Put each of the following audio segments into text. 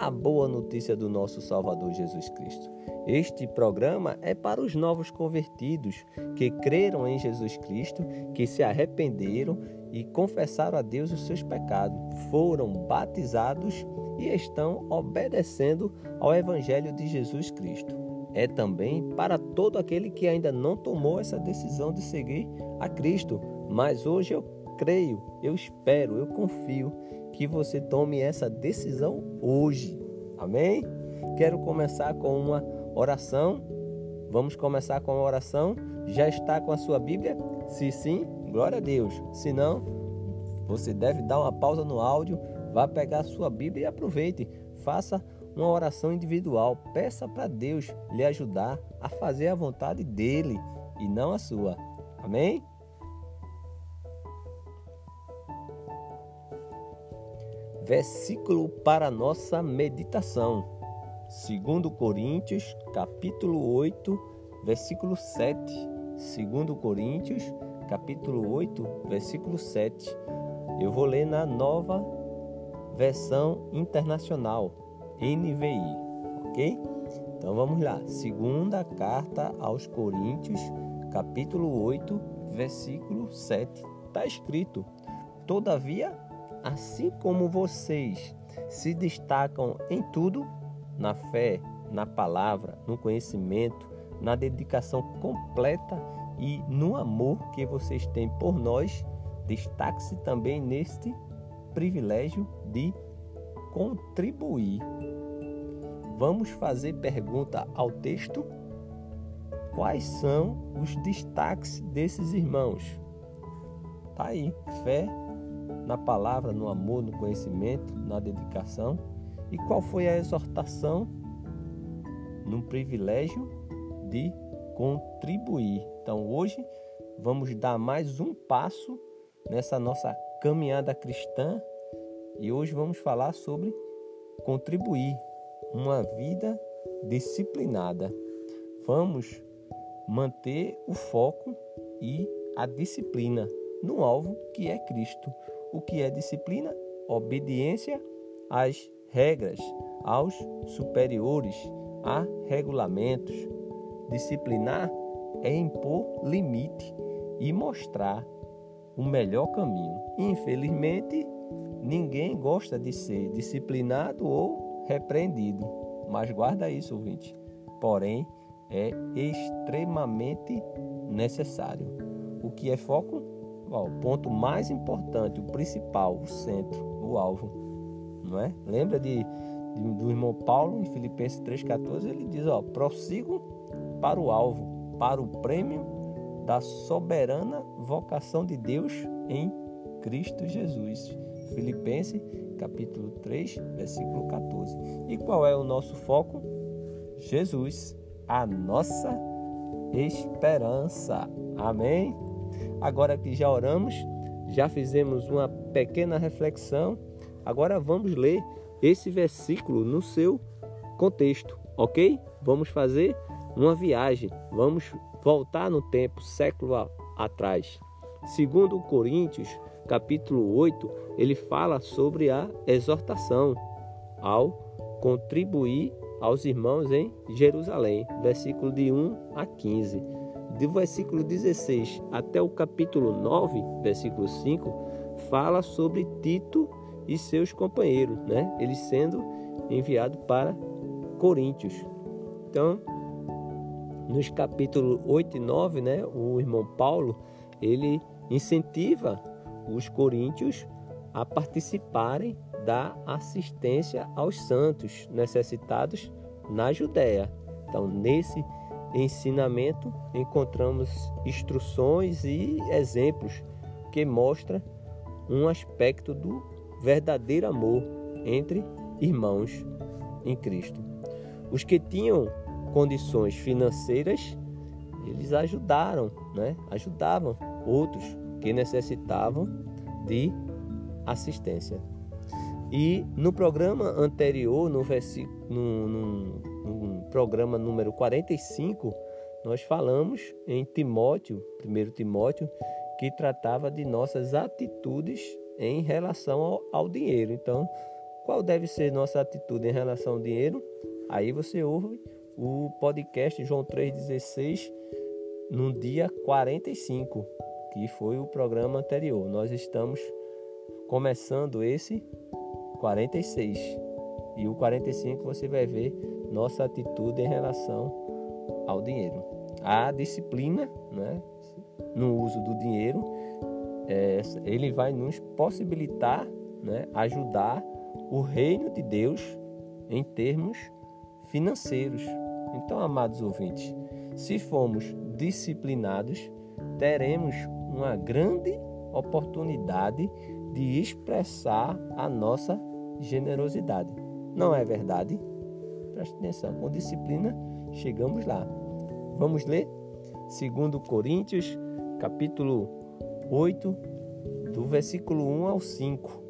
a boa notícia do nosso Salvador Jesus Cristo. Este programa é para os novos convertidos que creram em Jesus Cristo, que se arrependeram e confessaram a Deus os seus pecados, foram batizados e estão obedecendo ao Evangelho de Jesus Cristo. É também para todo aquele que ainda não tomou essa decisão de seguir a Cristo, mas hoje eu creio, eu espero, eu confio que você tome essa decisão hoje. Amém? Quero começar com uma oração. Vamos começar com a oração. Já está com a sua Bíblia? Se sim, glória a Deus. Se não, você deve dar uma pausa no áudio, vá pegar a sua Bíblia e aproveite. Faça uma oração individual. Peça para Deus lhe ajudar a fazer a vontade dele e não a sua. Amém? Versículo para nossa meditação. Segundo Coríntios, capítulo 8, versículo 7. Segundo Coríntios, capítulo 8, versículo 7. Eu vou ler na nova versão internacional, NVI, OK? Então vamos lá. Segunda carta aos Coríntios, capítulo 8, versículo 7. Está escrito: Todavia assim como vocês se destacam em tudo, na fé, na palavra, no conhecimento, na dedicação completa e no amor que vocês têm por nós, destaque-se também neste privilégio de contribuir. Vamos fazer pergunta ao texto? Quais são os destaques desses irmãos? Tá aí, fé, na palavra, no amor, no conhecimento, na dedicação? E qual foi a exortação? No privilégio de contribuir. Então hoje vamos dar mais um passo nessa nossa caminhada cristã e hoje vamos falar sobre contribuir, uma vida disciplinada. Vamos manter o foco e a disciplina no alvo que é Cristo. O que é disciplina? Obediência às regras, aos superiores, a regulamentos. Disciplinar é impor limite e mostrar o melhor caminho. Infelizmente, ninguém gosta de ser disciplinado ou repreendido, mas guarda isso, ouvinte. Porém, é extremamente necessário. O que é foco? O ponto mais importante, o principal, o centro, o alvo, não é? Lembra de, de do irmão Paulo em Filipenses 3:14, ele diz, ó, prossigo para o alvo, para o prêmio da soberana vocação de Deus em Cristo Jesus. Filipenses capítulo 3, versículo 14. E qual é o nosso foco? Jesus, a nossa esperança. Amém. Agora que já oramos, já fizemos uma pequena reflexão, agora vamos ler esse versículo no seu contexto, ok? Vamos fazer uma viagem, vamos voltar no tempo, século atrás. Segundo Coríntios, capítulo 8, ele fala sobre a exortação ao contribuir aos irmãos em Jerusalém, versículo de 1 a 15 do versículo 16 até o capítulo 9, versículo 5, fala sobre Tito e seus companheiros, né? Eles sendo enviados para Coríntios. Então, nos capítulos 8 e 9, né, o irmão Paulo, ele incentiva os coríntios a participarem da assistência aos santos necessitados na Judéia. Então, nesse ensinamento, encontramos instruções e exemplos que mostram um aspecto do verdadeiro amor entre irmãos em Cristo. Os que tinham condições financeiras, eles ajudaram, né? Ajudavam outros que necessitavam de assistência. E no programa anterior, no, no, no, no programa número 45, nós falamos em Timóteo, 1 Timóteo, que tratava de nossas atitudes em relação ao, ao, dinheiro. Então, qual deve ser nossa atitude em relação ao dinheiro? Aí você ouve o podcast João 3,16 no dia 45, que foi o programa anterior. Nós estamos começando esse 46. E o 45 você vai ver nossa atitude em relação ao dinheiro. A disciplina, né, no uso do dinheiro, é, ele vai nos possibilitar, né, ajudar o reino de Deus em termos financeiros. Então, amados ouvintes, se formos disciplinados, teremos uma grande oportunidade de expressar a nossa generosidade. Não é verdade? Atenção, com disciplina chegamos lá. Vamos ler? Segundo Coríntios, capítulo 8, do versículo 1 ao 5.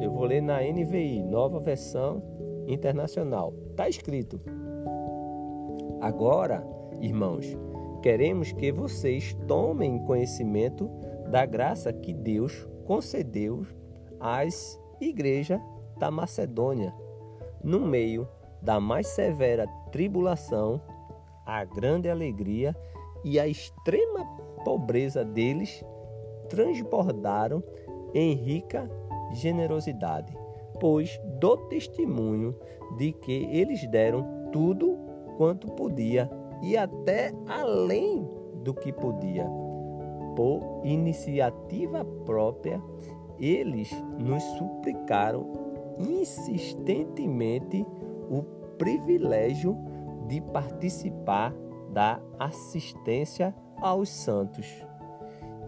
Eu vou ler na NVI, Nova Versão Internacional. Está escrito: Agora, irmãos, queremos que vocês tomem conhecimento da graça que Deus concedeu às igrejas da Macedônia. No meio da mais severa tribulação, a grande alegria e a extrema pobreza deles transbordaram em rica generosidade, pois do testemunho de que eles deram tudo quanto podia e até além do que podia. Por iniciativa própria, eles nos suplicaram insistentemente o privilégio de participar da assistência aos santos.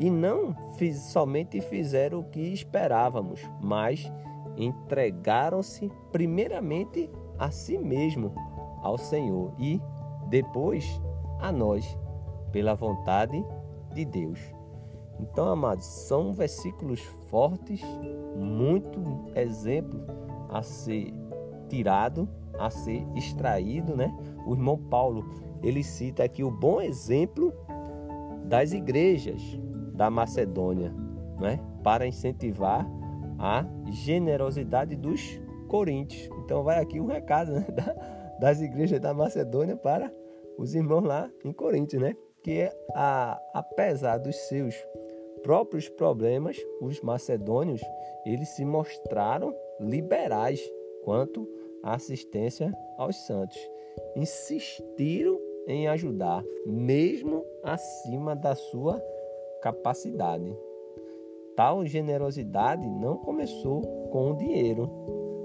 E não fiz, somente fizeram o que esperávamos, mas entregaram-se primeiramente a si mesmo, ao Senhor, e depois a nós, pela vontade de Deus. Então, amados, são versículos fortes, muito exemplo a ser tirado, a ser extraído, né? O irmão Paulo, ele cita aqui o bom exemplo das igrejas da Macedônia, né? Para incentivar a generosidade dos coríntios. Então vai aqui um recado né? das igrejas da Macedônia para os irmãos lá em Coríntios, né? Que é a, apesar dos seus próprios problemas, os macedônios, eles se mostraram liberais quanto assistência aos santos. Insistiram em ajudar, mesmo acima da sua capacidade. Tal generosidade não começou com o dinheiro,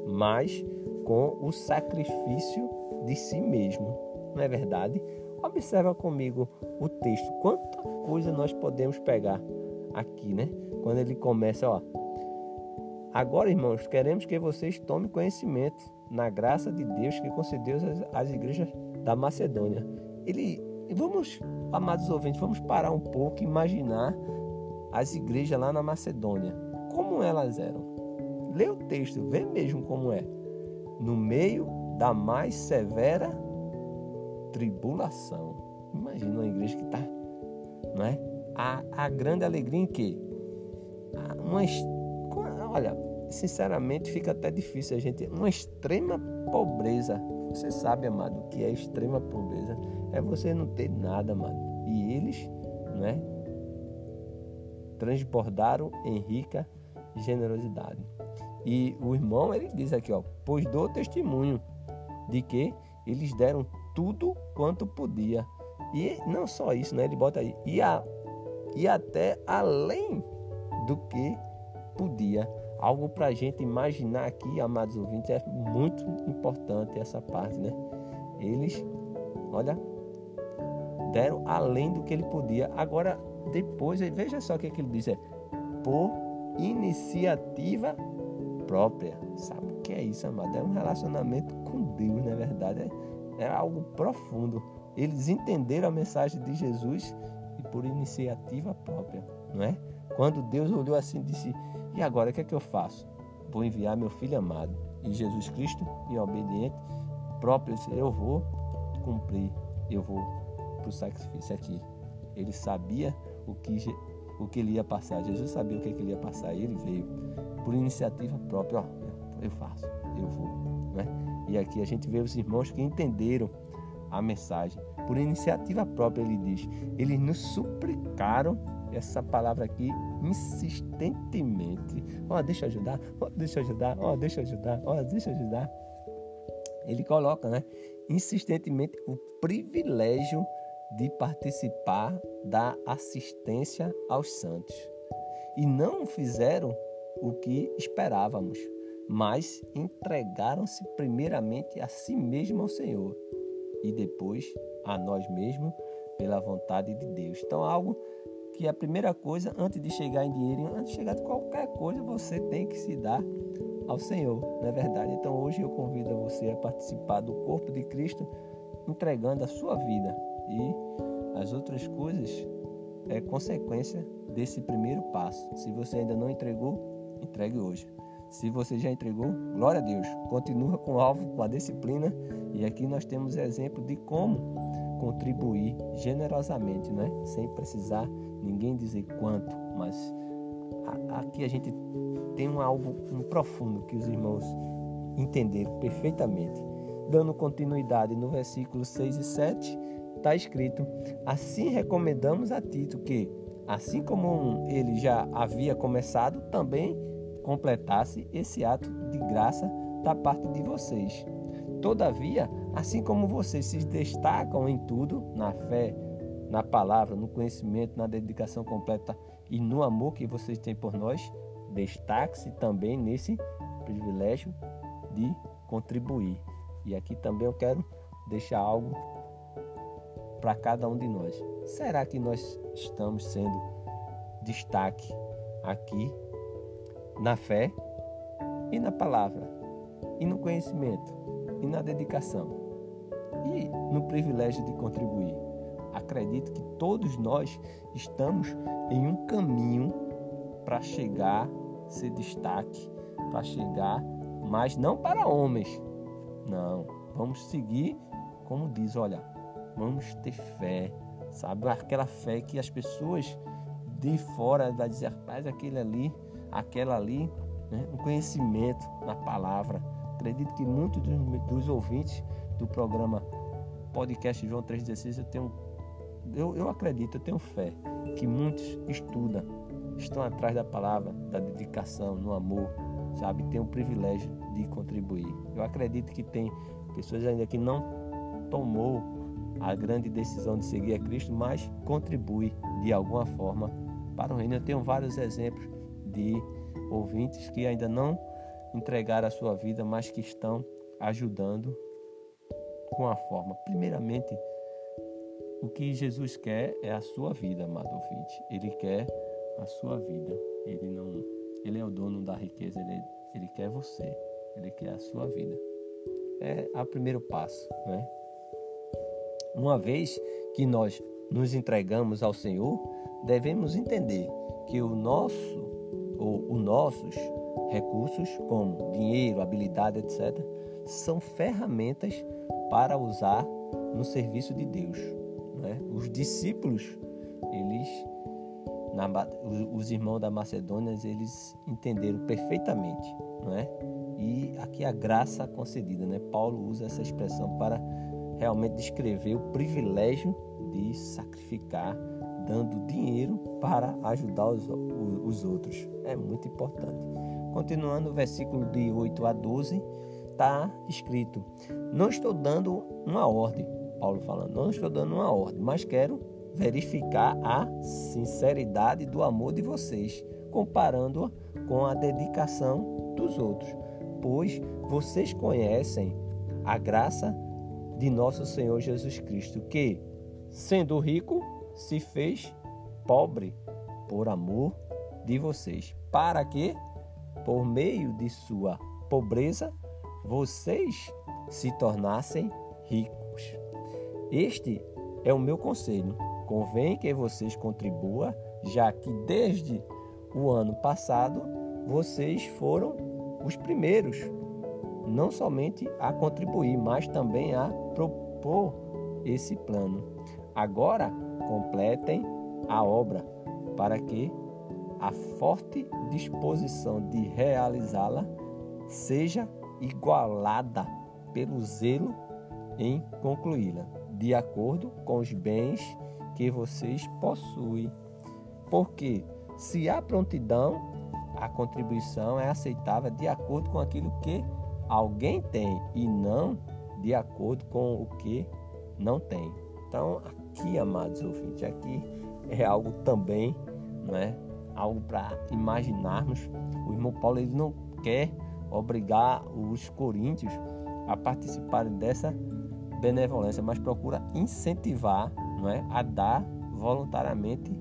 mas com o sacrifício de si mesmo. Não é verdade? Observa comigo o texto. Quanta coisa nós podemos pegar aqui, né? Quando ele começa, ó. Agora, irmãos, queremos que vocês tomem conhecimento na graça de Deus que concedeu às, igrejas da Macedônia. Ele, vamos, amados ouvintes, vamos parar um pouco e imaginar as igrejas lá na Macedônia. Como elas eram? Lê o texto, vê mesmo como é. No meio da mais severa tribulação. Imagina uma igreja que está, não é? a, a grande alegria em que? Uma, olha, sinceramente fica até difícil a gente. Uma extrema pobreza. Você sabe, amado, o que é extrema pobreza? É você não ter nada, amado. E eles, não é? Transbordaram em rica generosidade. E o irmão, ele diz aqui, ó, pois dou testemunho de que eles deram tudo quanto podia. E não só isso, né? Ele bota aí. E a e até além do que podia. Algo para a gente imaginar aqui, amados ouvintes, é muito importante essa parte, né? Eles, olha, deram além do que ele podia. Agora, depois, veja só o que, é que ele diz: é por iniciativa própria. Sabe o que é isso, amado? É um relacionamento com Deus, na é verdade. É, Era algo profundo. Eles entenderam a mensagem de Jesus e por iniciativa própria, não é? Quando Deus olhou assim e disse: E agora o que é que eu faço? Vou enviar meu filho amado. E Jesus Cristo, e obediente, próprio, eu vou cumprir, eu vou para o sacrifício aqui. Ele sabia o que, o que ele ia passar. Jesus sabia o que, ele ia passar. Ele veio por iniciativa própria. Ó, eu faço, eu vou. Né? E aqui a gente vê os irmãos que entenderam a mensagem. Por iniciativa própria, ele diz: eles nos suplicaram essa palavra aqui insistentemente. Ó, oh, deixa eu ajudar, ó, oh, deixa eu ajudar, ó, oh, deixa eu ajudar, ó, deixa eu ajudar. Ele coloca, né, insistentemente o privilégio de participar da assistência aos santos. E não fizeram o que esperávamos, mas entregaram-se primeiramente a si mesmo ao Senhor e depois a nós mesmos pela vontade de Deus. Então, algo que a primeira coisa, antes de chegar em dinheiro, antes de chegar de qualquer coisa, você tem que se dar ao Senhor, não é verdade? Então, hoje eu convido você a participar do corpo de Cristo, entregando a sua vida e as outras coisas é consequência desse primeiro passo. Se você ainda não entregou, entregue hoje. Se você já entregou, glória a Deus. Continua com o alvo, com a disciplina. E aqui nós temos exemplo de como contribuir generosamente, né? sem precisar ninguém dizer quanto, mas aqui a gente tem um algo um profundo que os irmãos entenderam perfeitamente. Dando continuidade no versículo 6 e 7, está escrito: Assim recomendamos a Tito que, assim como ele já havia começado, também completasse esse ato de graça da parte de vocês. Todavia, assim como vocês se destacam em tudo, na fé, na palavra, no conhecimento, na dedicação completa e no amor que vocês têm por nós, destaque-se também nesse privilégio de contribuir. E aqui também eu quero deixar algo para cada um de nós. Será que nós estamos sendo destaque aqui na fé e na palavra, e no conhecimento, e na dedicação, e no privilégio de contribuir? Acredito que todos nós estamos em um caminho para chegar, ser destaque, para chegar, mas não para homens. Não, vamos seguir como diz, olha, vamos ter fé, sabe? Aquela fé que as pessoas de fora vai dizer, rapaz, aquele ali, aquela ali, né? um conhecimento na palavra. Acredito que muitos dos, dos ouvintes do programa podcast João 3,16 eu tenho eu, eu acredito, eu tenho fé que muitos estudam, estão atrás da palavra, da dedicação, no amor, sabe? Tem o privilégio de contribuir. Eu acredito que tem pessoas ainda que não tomou a grande decisão de seguir a Cristo, mas contribui de alguma forma para o reino. Eu tenho vários exemplos de ouvintes que ainda não entregaram a sua vida, mas que estão ajudando com a forma. Primeiramente, o que Jesus quer é a sua vida, amado ouvinte. Ele quer a sua vida. Ele não, ele é o dono da riqueza. Ele, ele quer você. Ele quer a sua vida. É o primeiro passo, né? Uma vez que nós nos entregamos ao Senhor, devemos entender que o nosso ou os nossos recursos, como dinheiro, habilidade, etc., são ferramentas para usar no serviço de Deus. Né? Os discípulos, eles, na, os irmãos da Macedônia, eles entenderam perfeitamente, não é? E aqui a graça concedida, né? Paulo usa essa expressão para realmente descrever o privilégio de sacrificar, dando dinheiro para ajudar os, os outros. É muito importante. Continuando o versículo de 8 a 12, está escrito: Não estou dando uma ordem, Paulo falando, não estou dando uma ordem, mas quero verificar a sinceridade do amor de vocês, comparando-a com a dedicação dos outros, pois vocês conhecem a graça de nosso Senhor Jesus Cristo, que, sendo rico, se fez pobre por amor de vocês, para que, por meio de sua pobreza, vocês se tornassem ricos Este é o meu conselho. Convém que vocês contribuam, já que desde o ano passado vocês foram os primeiros, não somente a contribuir, mas também a propor esse plano. Agora completem a obra para que a forte disposição de realizá-la seja igualada pelo zelo em concluí-la, de acordo com os bens que vocês possuem. Porque se há prontidão, a contribuição é aceitável de acordo com aquilo que alguém tem e não de acordo com o que não tem. Então, aqui, amados ouvintes, aqui é algo também, não é? Algo para imaginarmos. O irmão Paulo ele não quer obrigar os coríntios a participarem dessa benevolência, mas procura incentivar, não é, a dar voluntariamente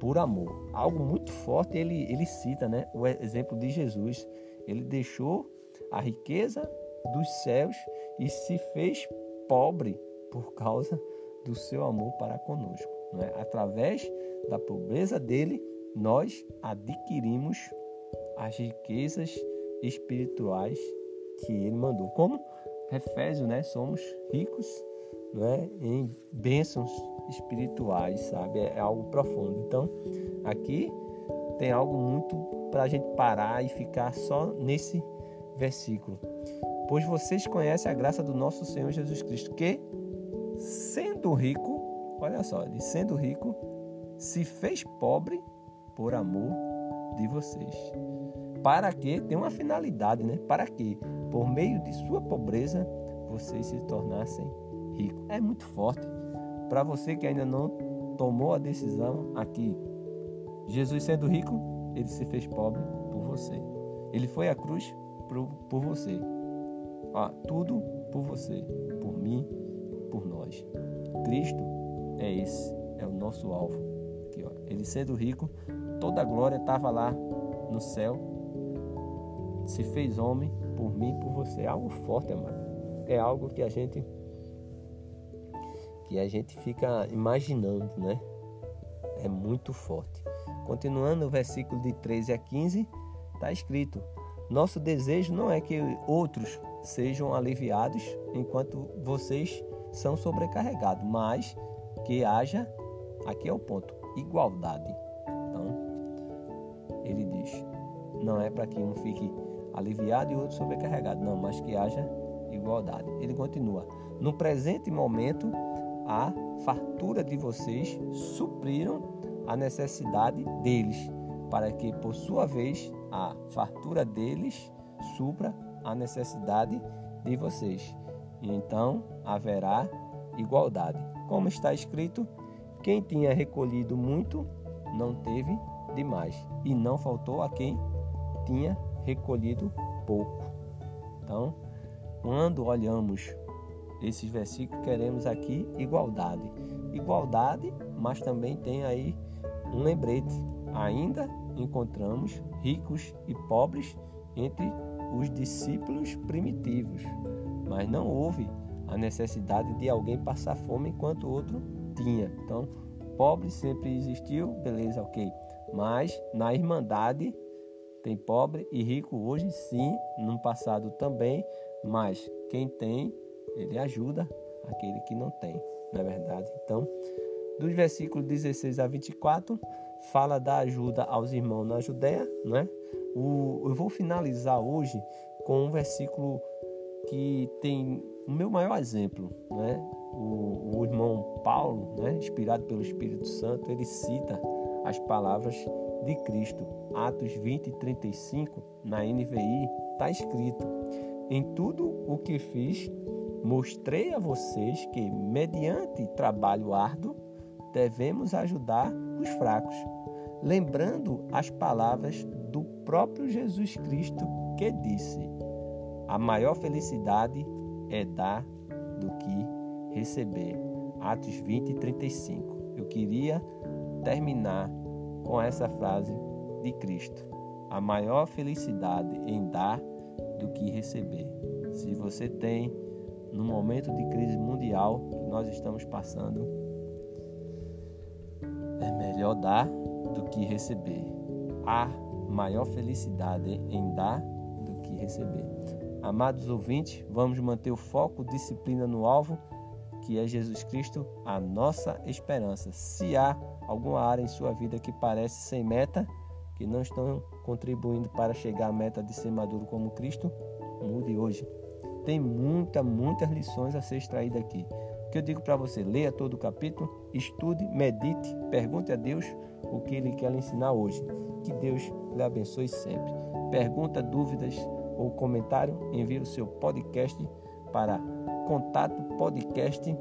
por amor. Algo muito forte ele, ele cita, né, o exemplo de Jesus. Ele deixou a riqueza dos céus e se fez pobre por causa do seu amor para conosco. Não é? Através da pobreza dele, nós adquirimos as riquezas espirituais que ele mandou. Como Efésio, né? Somos ricos, né? Em bênçãos espirituais, sabe? É algo profundo. Então, aqui tem algo muito para a gente parar e ficar só nesse versículo. Pois vocês conhecem a graça do nosso Senhor Jesus Cristo, que, sendo rico, olha só, ele sendo rico, se fez pobre por amor de vocês para que tem uma finalidade, né? Para que por meio de sua pobreza vocês se tornassem ricos. É muito forte. Para você que ainda não tomou a decisão aqui, Jesus sendo rico, ele se fez pobre por você. Ele foi à cruz por, você. Ah, tudo por você, por mim, por nós. Cristo é esse, é o nosso alvo. Aqui, ó. Ele sendo rico, toda a glória estava lá no céu se fez homem por mim por você. É algo forte, amado. É algo que a gente que a gente fica imaginando, né? É muito forte. Continuando o versículo de 13 a 15, está escrito: Nosso desejo não é que outros sejam aliviados enquanto vocês são sobrecarregados, mas que haja, aqui é o ponto, igualdade. Então, ele diz: não é para que um fique aliviado e outro sobrecarregado. Não, mas que haja igualdade. Ele continua: No presente momento, a fartura de vocês supriram a necessidade deles, para que, por sua vez, a fartura deles supra a necessidade de vocês. E então haverá igualdade. Como está escrito, quem tinha recolhido muito não teve demais, e não faltou a quem tinha recolhido pouco. Então, quando olhamos esses versículos, queremos aqui igualdade. Igualdade, mas também tem aí um lembrete. Ainda encontramos ricos e pobres entre os discípulos primitivos, mas não houve a necessidade de alguém passar fome enquanto outro tinha. Então, pobre sempre existiu, beleza, ok. Mas na Irmandade tem pobre e rico hoje sim, no passado também, mas quem tem, ele ajuda aquele que não tem, não é verdade? Então, dos versículos 16 a 24, fala da ajuda aos irmãos na Judéia, né? O, eu vou finalizar hoje com um versículo que tem o meu maior exemplo, né? O, o irmão Paulo, né? inspirado pelo Espírito Santo, ele cita as palavras de Cristo. Atos 20 e 35, na NVI, está escrito: Em tudo o que fiz, mostrei a vocês que, mediante trabalho árduo, devemos ajudar os fracos, lembrando as palavras do próprio Jesus Cristo que disse: A maior felicidade é dar do que receber. Atos 20 e 35. Eu queria terminar com essa frase de Cristo: a maior felicidade em dar do que receber. Se você tem no momento de crise mundial que nós estamos passando, é melhor dar do que receber. Há maior felicidade em dar do que receber. Amados ouvintes, vamos manter o foco, disciplina no alvo, que é Jesus Cristo, a nossa esperança. Se há alguma área em sua vida que parece sem meta, que não estão contribuindo para chegar à meta de ser maduro como Cristo, mude hoje. Tem muita, muitas lições a ser extraídas aqui. O que eu digo para você, leia todo o capítulo, estude, medite, pergunte a Deus o que Ele quer lhe ensinar hoje. Que Deus lhe abençoe sempre. Pergunta, dúvidas ou comentário, envie o seu podcast para contato podcast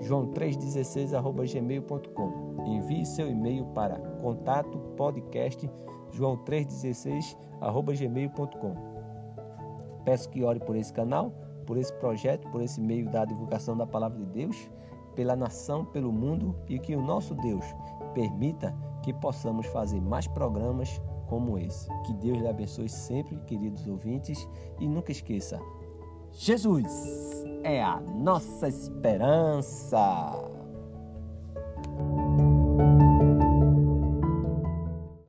joão316@gmail.com. Envie seu e-mail para contato podcast joão316@gmail.com. Peço que ore por esse canal, por esse projeto, por esse meio da divulgação da palavra de Deus, pela nação, pelo mundo e que o nosso Deus permita que possamos fazer mais programas como esse. Que Deus lhe abençoe sempre, queridos ouvintes, e nunca esqueça: Jesus é a nossa esperança.